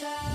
time.